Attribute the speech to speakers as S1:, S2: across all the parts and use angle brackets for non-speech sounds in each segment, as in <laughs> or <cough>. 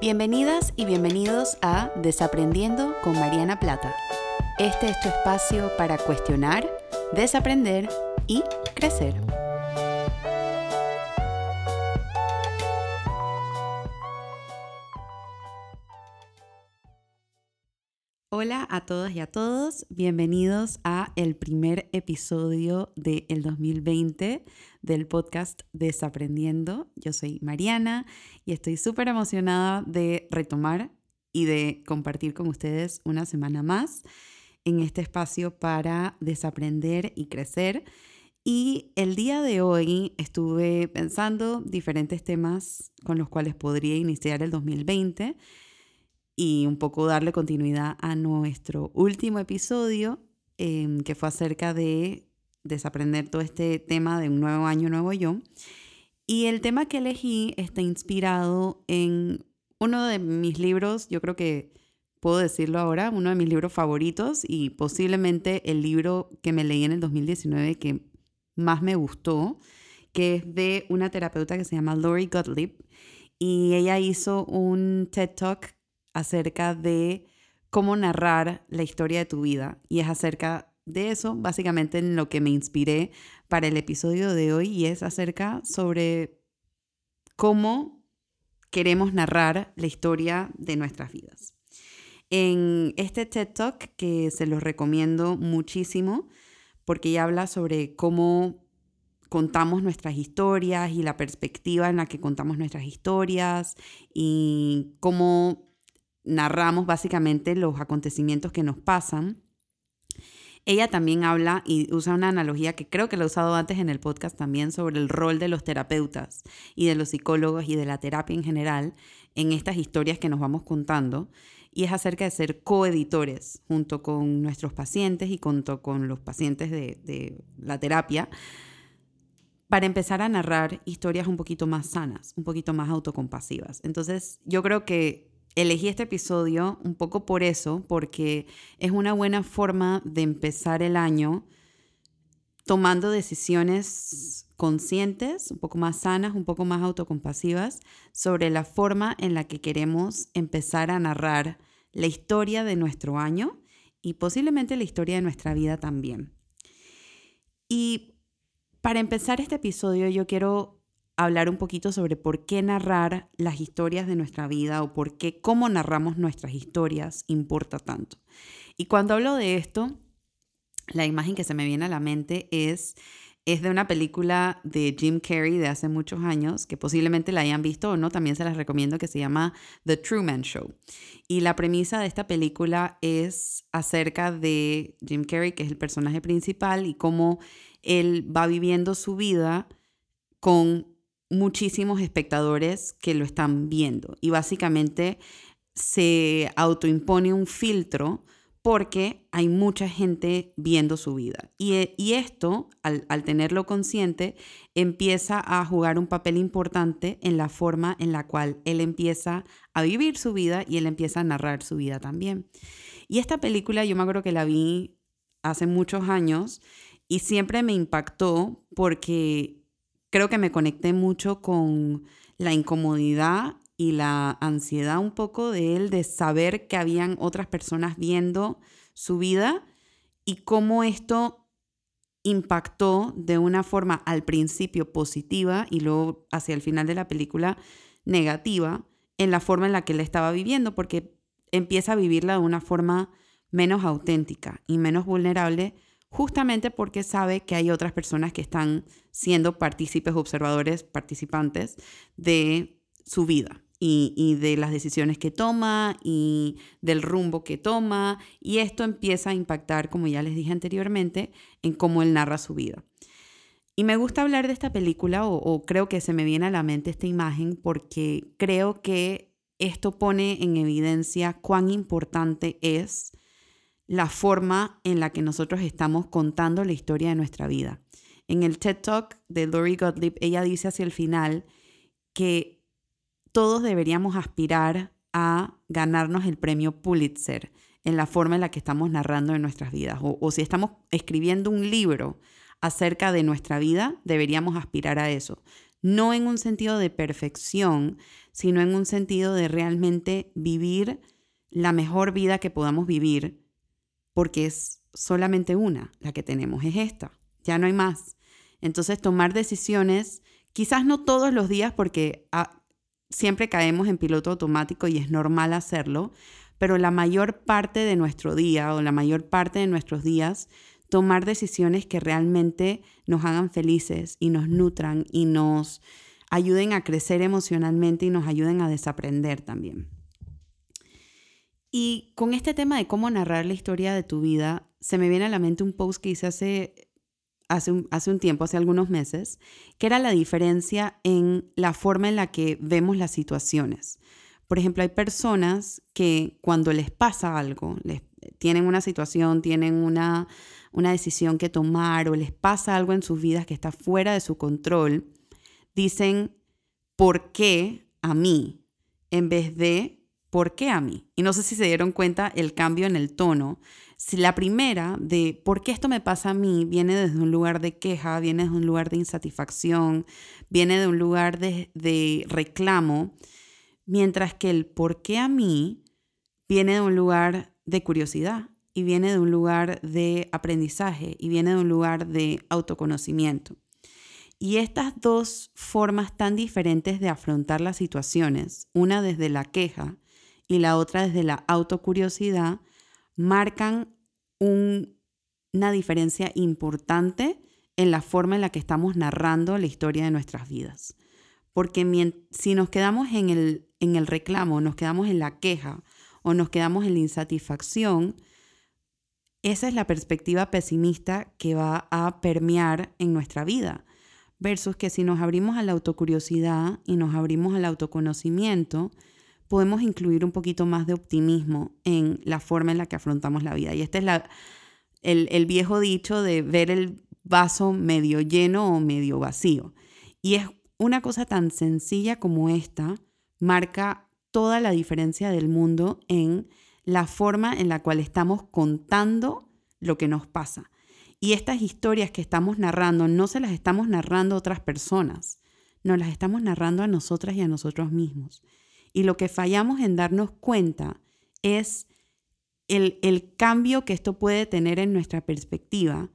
S1: Bienvenidas y bienvenidos a Desaprendiendo con Mariana Plata. Este es tu espacio para cuestionar, desaprender y crecer. A todas y a todos, bienvenidos a el primer episodio del 2020 del podcast Desaprendiendo. Yo soy Mariana y estoy súper emocionada de retomar y de compartir con ustedes una semana más en este espacio para desaprender y crecer. Y el día de hoy estuve pensando diferentes temas con los cuales podría iniciar el 2020 y un poco darle continuidad a nuestro último episodio, em, que fue acerca de desaprender todo este tema de un nuevo año, nuevo yo. Y el tema que elegí está inspirado en uno de mis libros, yo creo que puedo decirlo ahora, uno de mis libros favoritos y posiblemente el libro que me leí en el 2019 que más me gustó, que es de una terapeuta que se llama Lori Gottlieb. Y ella hizo un TED Talk acerca de cómo narrar la historia de tu vida. Y es acerca de eso, básicamente, en lo que me inspiré para el episodio de hoy, y es acerca sobre cómo queremos narrar la historia de nuestras vidas. En este TED Talk, que se los recomiendo muchísimo, porque ella habla sobre cómo contamos nuestras historias y la perspectiva en la que contamos nuestras historias y cómo narramos básicamente los acontecimientos que nos pasan. Ella también habla y usa una analogía que creo que la he usado antes en el podcast también sobre el rol de los terapeutas y de los psicólogos y de la terapia en general en estas historias que nos vamos contando. Y es acerca de ser coeditores junto con nuestros pacientes y junto con los pacientes de, de la terapia para empezar a narrar historias un poquito más sanas, un poquito más autocompasivas. Entonces, yo creo que elegí este episodio un poco por eso, porque es una buena forma de empezar el año tomando decisiones conscientes, un poco más sanas, un poco más autocompasivas, sobre la forma en la que queremos empezar a narrar la historia de nuestro año y posiblemente la historia de nuestra vida también. Y para empezar este episodio yo quiero hablar un poquito sobre por qué narrar las historias de nuestra vida o por qué cómo narramos nuestras historias importa tanto. Y cuando hablo de esto, la imagen que se me viene a la mente es es de una película de Jim Carrey de hace muchos años, que posiblemente la hayan visto o no, también se las recomiendo, que se llama The Truman Show. Y la premisa de esta película es acerca de Jim Carrey, que es el personaje principal, y cómo él va viviendo su vida con muchísimos espectadores que lo están viendo y básicamente se autoimpone un filtro porque hay mucha gente viendo su vida. Y, y esto, al, al, tenerlo consciente, empieza a jugar un papel importante en la forma en la cual él empieza a vivir su vida y él empieza a narrar su vida también. Y esta película yo me acuerdo que la vi hace muchos años y siempre me impactó porque creo que me conecté mucho con la incomodidad y la ansiedad un poco de él de saber que habían otras personas viendo su vida y cómo esto impactó de una forma al principio positiva y luego hacia el final de la película negativa en la forma en la que él estaba viviendo, porque empieza a vivirla de una forma menos auténtica y menos vulnerable justamente porque sabe que hay otras personas que están siendo partícipes, observadores, participantes de su vida y, de las decisiones que toma y del rumbo que toma. Y esto empieza a impactar, como ya les dije anteriormente, en cómo él narra su vida. Y me gusta hablar de esta película o, o creo que se me viene a la mente esta imagen porque creo que esto pone en evidencia cuán importante es la forma en la que nosotros estamos contando la historia de nuestra vida. En el TED Talk de Lori Gottlieb, ella dice hacia el final que todos deberíamos aspirar a ganarnos el premio Pulitzer en la forma en la que estamos narrando en nuestras vidas. O, o si estamos escribiendo un libro acerca de nuestra vida, deberíamos aspirar a eso. no en un sentido de perfección, sino en un sentido de realmente vivir la mejor vida que podamos vivir, porque es solamente una la que tenemos, es esta, ya no hay más. Entonces tomar decisiones, quizás no todos los días porque ah, siempre caemos en piloto automático y es normal hacerlo, pero la mayor parte de nuestro día o la mayor parte de nuestros días, tomar decisiones que realmente nos hagan felices y nos nutran y nos ayuden a crecer emocionalmente y nos ayuden a desaprender también. Y con este tema de cómo narrar la historia de tu vida, se me viene a la mente un post que hice hace, hace, un, hace un tiempo, hace algunos meses, que era la diferencia en la forma en la que vemos las situaciones. Por ejemplo, hay personas que cuando les pasa algo, les, tienen una situación, tienen una, una decisión que tomar o les pasa algo en sus vidas que está fuera de su control, dicen, ¿por qué a mí? En vez de ¿por qué a mí? Y no sé si se dieron cuenta el cambio en el tono. Si la primera de ¿por qué esto me pasa a mí? viene desde un lugar de queja, viene desde un lugar de insatisfacción, viene de un lugar de, de reclamo, mientras que el ¿por qué a mí? viene de un lugar de curiosidad y viene de un lugar de aprendizaje y viene de un lugar de autoconocimiento. Y estas dos formas tan diferentes de afrontar las situaciones, una desde la queja y la otra desde la autocuriosidad, marcan una diferencia importante en la forma en la que estamos narrando la historia de nuestras vidas. Porque si nos quedamos en el, en el reclamo, nos quedamos en la queja o nos quedamos en la insatisfacción, esa es la perspectiva pesimista que va a permear en nuestra vida. Versus que si nos abrimos a la autocuriosidad y nos abrimos al autoconocimiento, podemos incluir un poquito más de optimismo en la forma en la que afrontamos la vida. Y este es el, el viejo dicho de ver el vaso medio lleno o medio vacío. Y es una cosa tan sencilla como esta, marca toda la diferencia del mundo en la forma en la cual estamos contando lo que nos pasa. Y estas historias que estamos narrando no se las estamos narrando a otras personas, nos las estamos narrando a nosotras y a nosotros mismos. Y lo que fallamos en darnos cuenta es el, el cambio que esto puede tener en nuestra perspectiva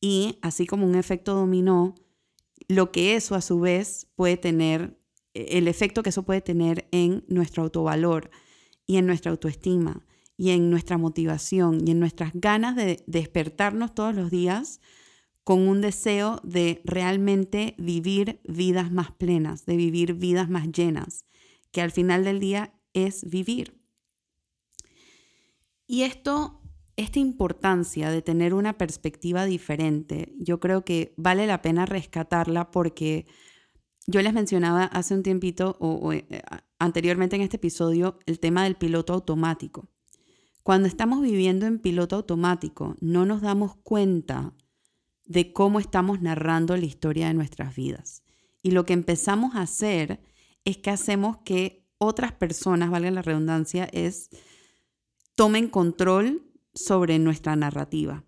S1: y así como un efecto dominó, lo que eso a su vez puede tener, el efecto que eso puede tener en nuestro autovalor y en nuestra autoestima y en nuestra motivación y en nuestras ganas de despertarnos todos los días con un deseo de realmente vivir vidas más plenas, de vivir vidas más llenas, que al final del día es vivir. Y esto, esta importancia de tener una perspectiva diferente, yo creo que vale la pena rescatarla porque yo les mencionaba hace un tiempito o, eh, anteriormente en este episodio el tema del piloto automático. Cuando estamos viviendo en piloto automático, no nos damos cuenta de cómo estamos narrando la historia de nuestras vidas. Y lo que empezamos a hacer es que hacemos que otras personas, valga la redundancia, es tomen control sobre nuestra narrativa.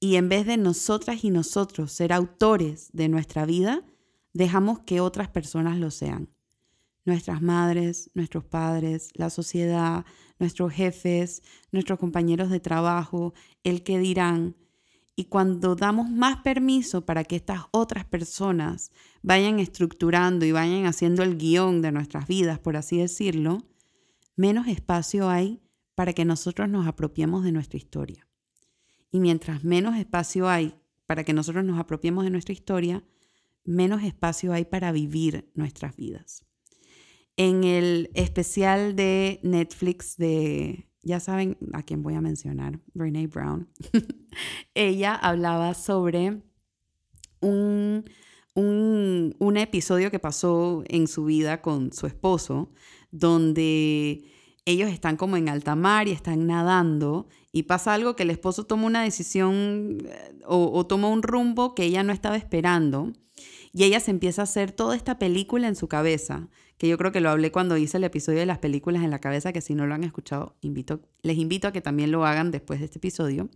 S1: Y en vez de nosotras y nosotros ser autores de nuestra vida, dejamos que otras personas lo sean. Nuestras madres, nuestros padres, la sociedad, nuestros jefes, nuestros compañeros de trabajo, el que dirán, y cuando damos más permiso para que estas otras personas vayan estructurando y vayan haciendo el guion de nuestras vidas, por así decirlo, menos espacio hay para que nosotros nos apropiemos de nuestra historia. Y mientras menos espacio hay para que nosotros nos apropiemos de nuestra historia, menos espacio hay para vivir nuestras vidas. En el especial de Netflix de ya saben a quién voy a mencionar, Brene Brown, <laughs> ella hablaba sobre un, un, un, episodio que pasó en su vida con su esposo, donde ellos están como en alta mar y están nadando y pasa algo que el esposo toma una decisión eh, o, o toma un rumbo que ella no estaba esperando y ella se empieza a hacer toda esta película en su cabeza que yo creo que lo hablé cuando hice el episodio de las películas en la cabeza, que si no lo han escuchado, invito, les invito a que también lo hagan después de este episodio.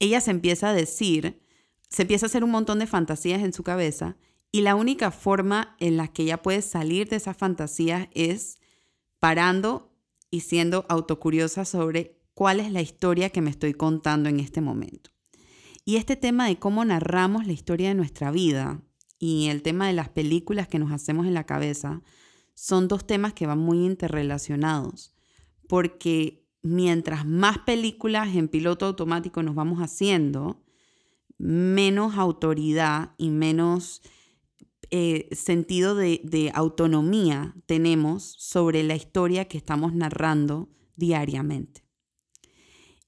S1: Ella se empieza a decir, se empieza a hacer un montón de fantasías en su cabeza Y la única forma en la que ella puede salir de esas fantasías es parando y siendo autocuriosa sobre cuál es la historia que me estoy contando en este momento. Y este tema de cómo narramos la historia de nuestra vida y el tema de las películas que nos hacemos en la cabeza son dos temas que van muy interrelacionados, porque mientras más películas en piloto automático nos vamos haciendo, menos autoridad y menos eh, sentido de, de autonomía tenemos sobre la historia que estamos narrando diariamente.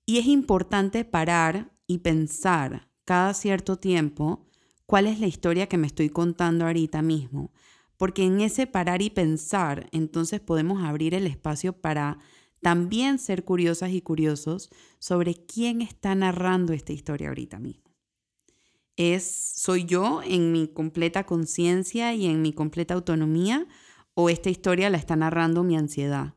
S1: Y es importante parar y pensar cada cierto tiempo cuál es la historia que me estoy contando ahorita mismo, porque en ese parar y pensar entonces podemos abrir el espacio para también ser curiosas y curiosos sobre quién está narrando esta historia ahorita mismo. Es soy yo en mi completa conciencia y en mi completa autonomía o esta historia la está narrando mi ansiedad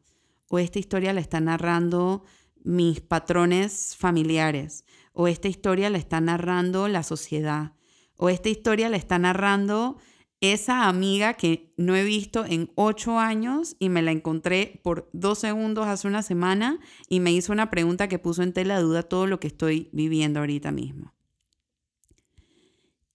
S1: o esta historia la está narrando mis patrones familiares o esta historia la está narrando la sociedad o esta historia la está narrando esa amiga que no he visto en ocho años y me la encontré por dos segundos hace una semana y me hizo una pregunta que puso en tela de duda todo lo que estoy viviendo ahorita mismo.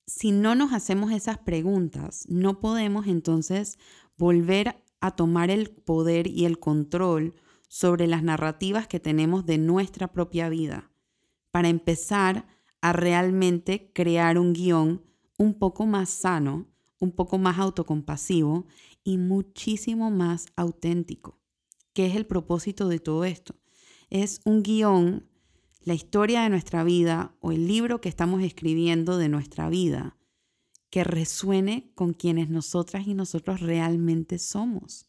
S1: Si no nos hacemos esas preguntas, no podemos entonces volver a tomar el poder y el control sobre las narrativas que tenemos de nuestra propia vida, para empezar a realmente crear un guion un poco más sano, un poco más autocompasivo y muchísimo más auténtico. ¿Qué es el propósito de todo esto? Es un guion la historia de nuestra vida o el libro que estamos escribiendo de nuestra vida que resuene con quienes nosotras y nosotros realmente somos.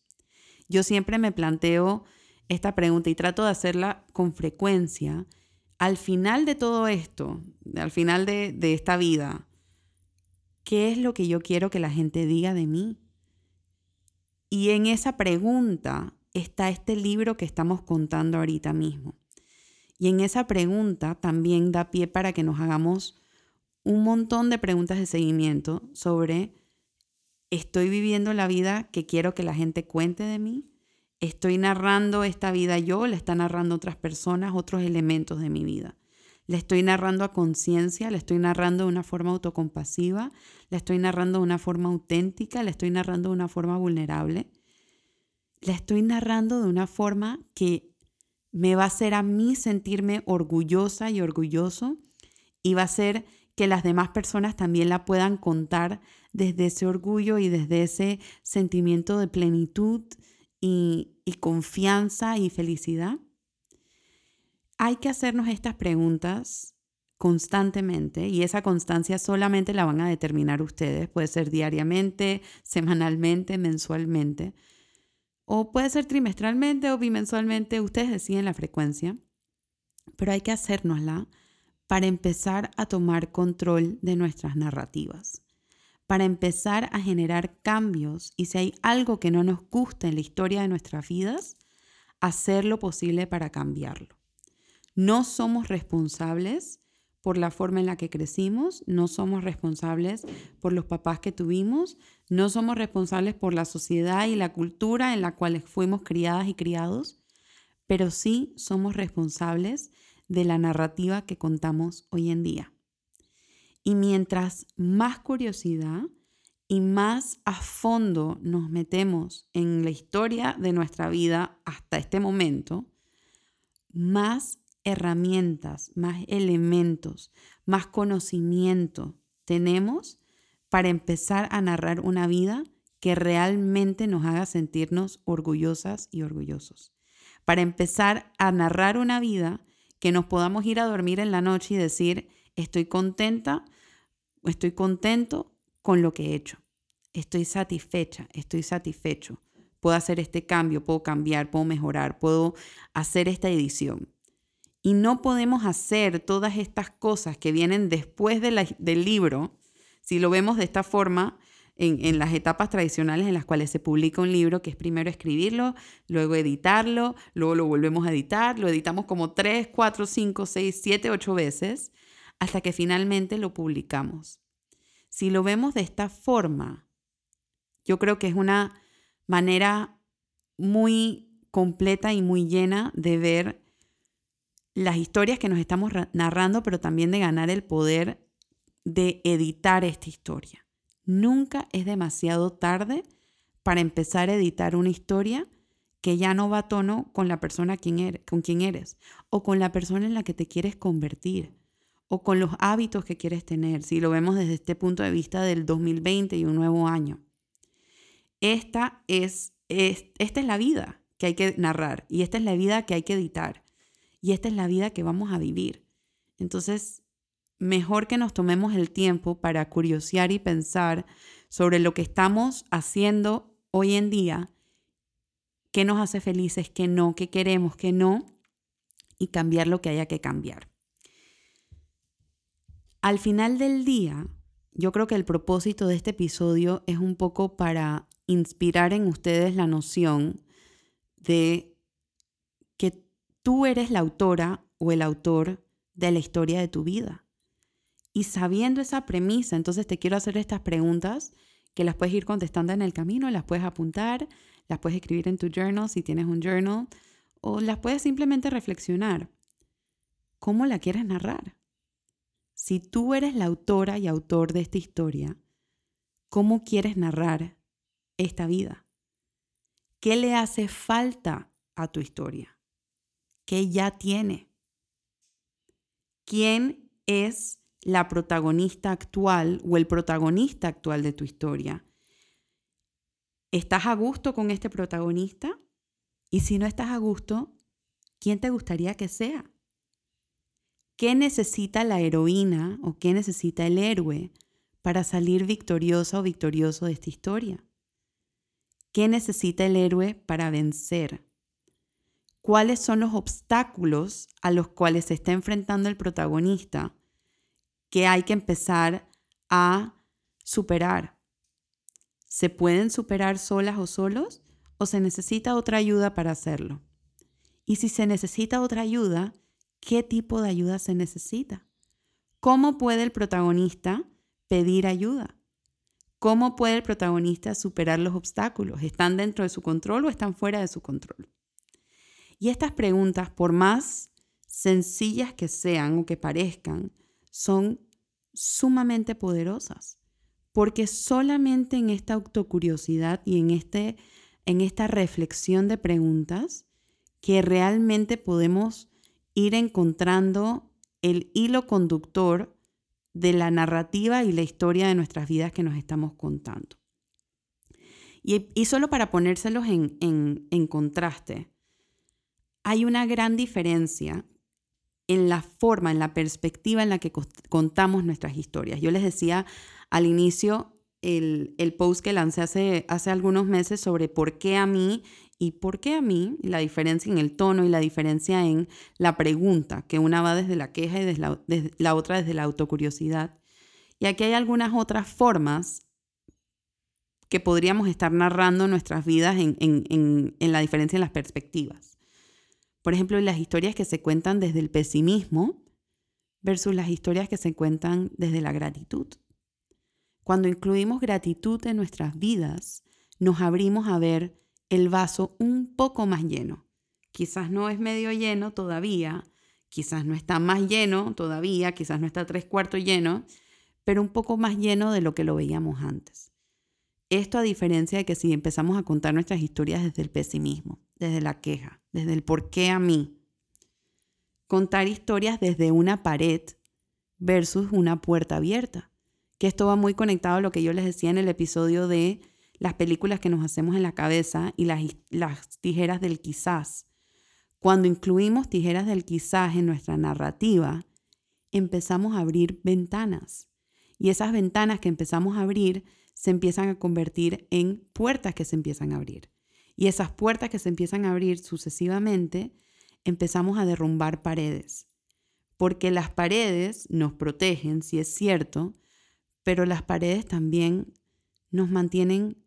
S1: Yo siempre me planteo esta pregunta y trato de hacerla con frecuencia. Al final de todo esto, al final de, esta vida, ¿qué es lo que yo quiero que la gente diga de mí? Y en esa pregunta está este libro que estamos contando ahorita mismo. Y en esa pregunta también da pie para que nos hagamos un montón de preguntas de seguimiento sobre, ¿estoy viviendo la vida que quiero que la gente cuente de mí? ¿Estoy narrando esta vida yo? ¿La están narrando otras personas, otros elementos de mi vida? ¿La estoy narrando a conciencia? ¿La estoy narrando de una forma autocompasiva? ¿La estoy narrando de una forma auténtica? ¿La estoy narrando de una forma vulnerable? ¿La estoy narrando de una forma que me va a hacer a mí sentirme orgullosa y orgulloso y va a hacer que las demás personas también la puedan contar desde ese orgullo y desde ese sentimiento de plenitud y, confianza y felicidad? Hay que hacernos estas preguntas constantemente y esa constancia solamente la van a determinar ustedes. Puede ser diariamente, semanalmente, mensualmente o puede ser trimestralmente o bimensualmente. Ustedes deciden la frecuencia, pero hay que hacérnosla para empezar a tomar control de nuestras narrativas, para empezar a generar cambios y si hay algo que no nos gusta en la historia de nuestras vidas, hacer lo posible para cambiarlo. No somos responsables por la forma en la que crecimos, no somos responsables por los papás que tuvimos, no somos responsables por la sociedad y la cultura en la cual fuimos criadas y criados, pero sí somos responsables de la narrativa que contamos hoy en día. Y mientras más curiosidad y más a fondo nos metemos en la historia de nuestra vida hasta este momento, más herramientas, más elementos, más conocimiento tenemos para empezar a narrar una vida que realmente nos haga sentirnos orgullosas y orgullosos. Para empezar a narrar una vida que nos podamos ir a dormir en la noche y decir, estoy contenta, estoy contento con lo que he hecho. Estoy satisfecha, estoy satisfecho. Puedo hacer este cambio, puedo cambiar, puedo mejorar, puedo hacer esta edición. Y no podemos hacer todas estas cosas que vienen después del libro, si lo vemos de esta forma, en, las etapas tradicionales en las cuales se publica un libro, que es primero escribirlo, luego editarlo, luego lo volvemos a editar, lo editamos como 3, 4, 5, 6, 7, 8 veces, hasta que finalmente lo publicamos. Si lo vemos de esta forma, yo creo que es una manera muy completa y muy llena de ver las historias que nos estamos narrando, pero también de ganar el poder de editar esta historia. Nunca es demasiado tarde para empezar a editar una historia que ya no va a tono con la persona con quien eres o con la persona en la que te quieres convertir o con los hábitos que quieres tener, si lo vemos desde este punto de vista del 2020 y un nuevo año. Esta es, esta es la vida que hay que narrar y esta es la vida que hay que editar y esta es la vida que vamos a vivir. Entonces, mejor que nos tomemos el tiempo para curiosear y pensar sobre lo que estamos haciendo hoy en día, qué nos hace felices, qué no, qué queremos, qué no, y cambiar lo que haya que cambiar. Al final del día, yo creo que el propósito de este episodio es un poco para inspirar en ustedes la noción de que tú eres la autora o el autor de la historia de tu vida. Y sabiendo esa premisa, entonces te quiero hacer estas preguntas que las puedes ir contestando en el camino, las puedes apuntar, las puedes escribir en tu journal si tienes un journal, o las puedes simplemente reflexionar. ¿Cómo la quieres narrar? Si tú eres la autora y autor de esta historia, ¿cómo quieres narrar esta vida? ¿Qué le hace falta a tu historia? ¿Qué ya tiene? ¿Quién es la protagonista actual o el protagonista actual de tu historia. ¿Estás a gusto con este protagonista? Y si no estás a gusto, ¿quién te gustaría que sea? ¿Qué necesita la heroína o qué necesita el héroe para salir victoriosa o victorioso de esta historia? ¿Qué necesita el héroe para vencer? ¿Cuáles son los obstáculos a los cuales se está enfrentando el protagonista que hay que empezar a superar. ¿Se pueden superar solas o solos o se necesita otra ayuda para hacerlo? Y si se necesita otra ayuda, ¿qué tipo de ayuda se necesita? ¿Cómo puede el protagonista pedir ayuda? ¿Cómo puede el protagonista superar los obstáculos? ¿Están dentro de su control o están fuera de su control? Y estas preguntas, por más sencillas que sean o que parezcan, son sumamente poderosas, porque solamente en esta autocuriosidad y en, este, en esta reflexión de preguntas que realmente podemos ir encontrando el hilo conductor de la narrativa y la historia de nuestras vidas que nos estamos contando. Y, solo para ponérselos en, en contraste, hay una gran diferencia en la forma, en la perspectiva en la que contamos nuestras historias. Yo les decía al inicio el, post que lancé hace, hace algunos meses sobre por qué a mí y por qué a mí, la diferencia en el tono y la diferencia en la pregunta, que una va desde la queja y desde la, otra desde la autocuriosidad. Y aquí hay algunas otras formas que podríamos estar narrando nuestras vidas en, en la diferencia en las perspectivas. Por ejemplo, las historias que se cuentan desde el pesimismo versus las historias que se cuentan desde la gratitud. Cuando incluimos gratitud en nuestras vidas, nos abrimos a ver el vaso un poco más lleno. Quizás no es medio lleno todavía, quizás no está más lleno todavía, quizás no está tres cuartos lleno, pero un poco más lleno de lo que lo veíamos antes. Esto a diferencia de que si empezamos a contar nuestras historias desde el pesimismo desde la queja, desde el por qué a mí. Contar historias desde una pared versus una puerta abierta. Que esto va muy conectado a lo que yo les decía en el episodio de las películas que nos hacemos en la cabeza y las, las tijeras del quizás. Cuando incluimos tijeras del quizás en nuestra narrativa, empezamos a abrir ventanas. Y esas ventanas que empezamos a abrir se empiezan a convertir en puertas que se empiezan a abrir. Y esas puertas que se empiezan a abrir sucesivamente, empezamos a derrumbar paredes. Porque las paredes nos protegen, si es cierto, pero las paredes también nos mantienen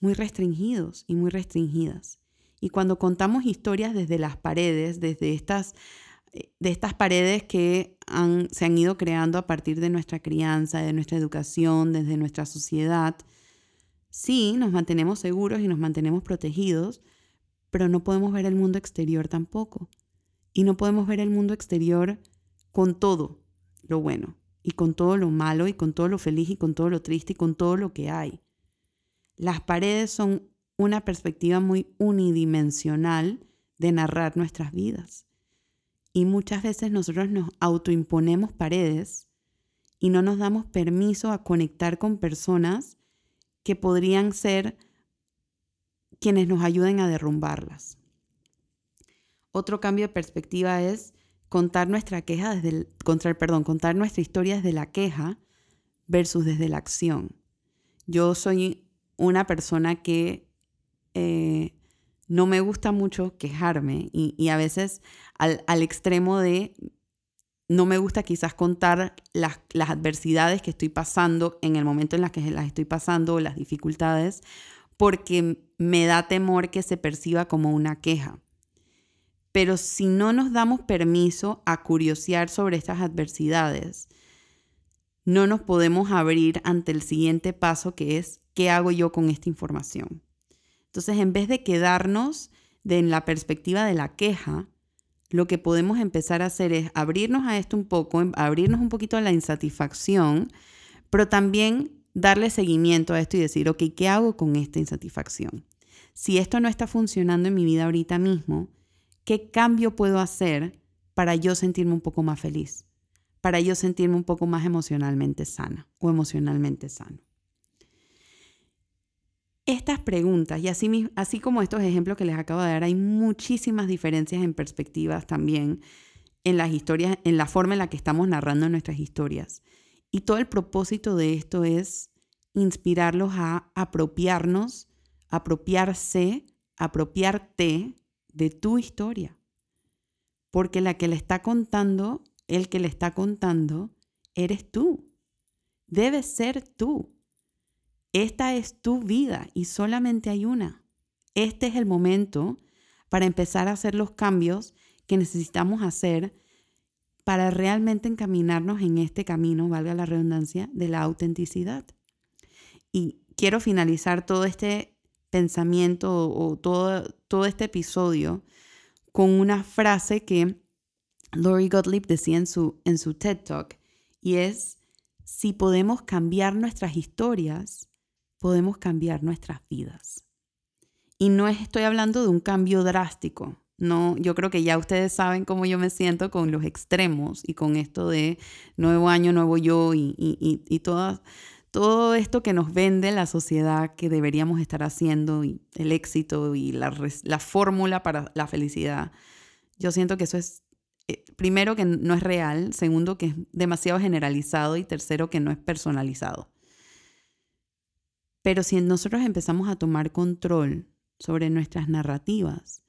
S1: muy restringidos y muy restringidas. Y cuando contamos historias desde las paredes, desde estas eh, de estas paredes que se han ido creando a partir de nuestra crianza, de nuestra educación, desde nuestra sociedad. Sí, nos mantenemos seguros y nos mantenemos protegidos, pero no podemos ver el mundo exterior tampoco. Y no podemos ver el mundo exterior con todo lo bueno, y con todo lo malo, y con todo lo feliz, y con todo lo triste, y con todo lo que hay. Las paredes son una perspectiva muy unidimensional de narrar nuestras vidas. Y muchas veces nosotros nos autoimponemos paredes y no nos damos permiso a conectar con personas que podrían ser quienes nos ayuden a derrumbarlas. Otro cambio de perspectiva es contar nuestra queja desde el, perdón, contar nuestra historia desde la queja versus desde la acción. Yo soy una persona que eh, no me gusta mucho quejarme y, a veces al, al, extremo de no me gusta quizás contar las, las, adversidades que estoy pasando en el momento en las que las estoy pasando o las dificultades porque me da temor que se perciba como una queja. Pero si no nos damos permiso a curiosear sobre estas adversidades, no nos podemos abrir ante el siguiente paso que es, ¿qué hago yo con esta información? Entonces, en vez de quedarnos en la perspectiva de la queja, lo que podemos empezar a hacer es abrirnos a esto un poco, em, abrirnos un poquito a la insatisfacción, pero también darle seguimiento a esto y decir, ok, ¿qué hago con esta insatisfacción? Si esto no está funcionando en mi vida ahorita mismo, ¿qué cambio puedo hacer para yo sentirme un poco más feliz? Para yo sentirme un poco más emocionalmente sana o emocionalmente sano. Estas preguntas, y así, así como estos ejemplos que les acabo de dar, hay muchísimas diferencias en perspectivas también en las historias, en la forma en la que estamos narrando nuestras historias. Y todo el propósito de esto es inspirarlos a apropiarnos, apropiarse, apropiarte de tu historia. Porque la que le está contando, el que le está contando, eres tú. Debes ser tú. Esta es tu vida y solamente hay una. Este es el momento para empezar a hacer los cambios que necesitamos hacer para realmente encaminarnos en este camino, valga la redundancia, de la autenticidad. Y quiero finalizar todo este pensamiento o todo, todo este episodio con una frase que Lori Gottlieb decía en su, en su TED Talk y es, si podemos cambiar nuestras historias, podemos cambiar nuestras vidas. Y no estoy hablando de un cambio drástico. No, yo creo que ya ustedes saben cómo yo me siento con los extremos y con esto de nuevo año, nuevo yo y, y, y todas todo esto que nos vende la sociedad que deberíamos estar haciendo y el éxito y la, la fórmula para la felicidad, yo siento que eso es, eh, primero, que no es real, segundo, que es demasiado generalizado y tercero, que no es personalizado. Pero si nosotros empezamos a tomar control sobre nuestras narrativas,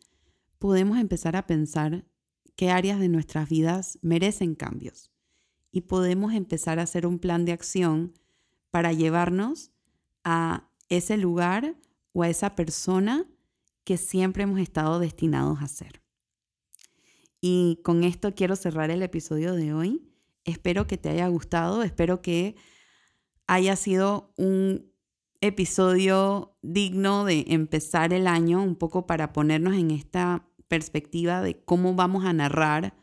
S1: podemos empezar a pensar qué áreas de nuestras vidas merecen cambios y podemos empezar a hacer un plan de acción para llevarnos a ese lugar o a esa persona que siempre hemos estado destinados a ser. Y con esto quiero cerrar el episodio de hoy. Espero que te haya gustado, espero que haya sido un episodio digno de empezar el año, un poco para ponernos en esta perspectiva de cómo vamos a narrar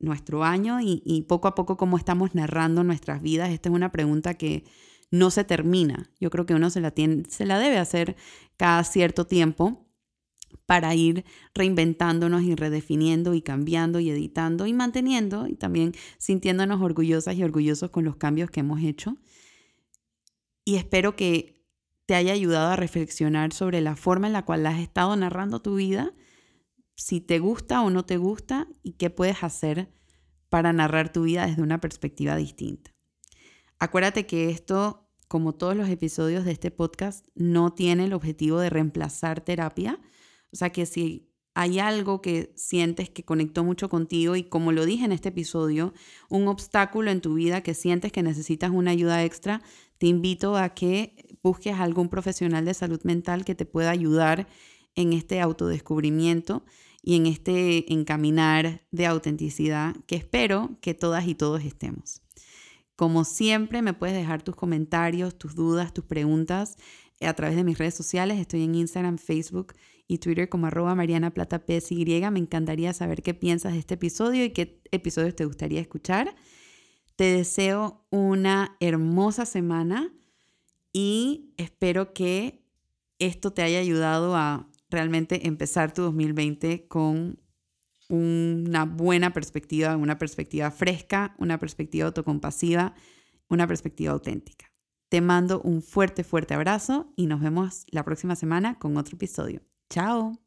S1: nuestro año y, poco a poco cómo estamos narrando nuestras vidas. Esta es una pregunta que no se termina. Yo creo que uno se la, se la debe hacer cada cierto tiempo para ir reinventándonos y redefiniendo y cambiando y editando y manteniendo y también sintiéndonos orgullosas y orgullosos con los cambios que hemos hecho. Y espero que te haya ayudado a reflexionar sobre la forma en la cual has estado narrando tu vida, si te gusta o no te gusta y qué puedes hacer para narrar tu vida desde una perspectiva distinta. Acuérdate que esto como todos los episodios de este podcast, no tiene el objetivo de reemplazar terapia. O sea que si hay algo que sientes que conectó mucho contigo y como lo dije en este episodio, un obstáculo en tu vida que sientes que necesitas una ayuda extra, te invito a que busques algún profesional de salud mental que te pueda ayudar en este autodescubrimiento y en este encaminar de autenticidad que espero que todas y todos estemos. Como siempre, me puedes dejar tus comentarios, tus dudas, tus preguntas a través de mis redes sociales. Estoy en Instagram, Facebook y Twitter como arroba Mariana Plata PSY. Me encantaría saber qué piensas de este episodio y qué episodios te gustaría escuchar. Te deseo una hermosa semana y espero que esto te haya ayudado a realmente empezar tu 2020 con una buena perspectiva, una perspectiva fresca, una perspectiva autocompasiva, una perspectiva auténtica. Te mando un fuerte, fuerte abrazo y nos vemos la próxima semana con otro episodio. Chao.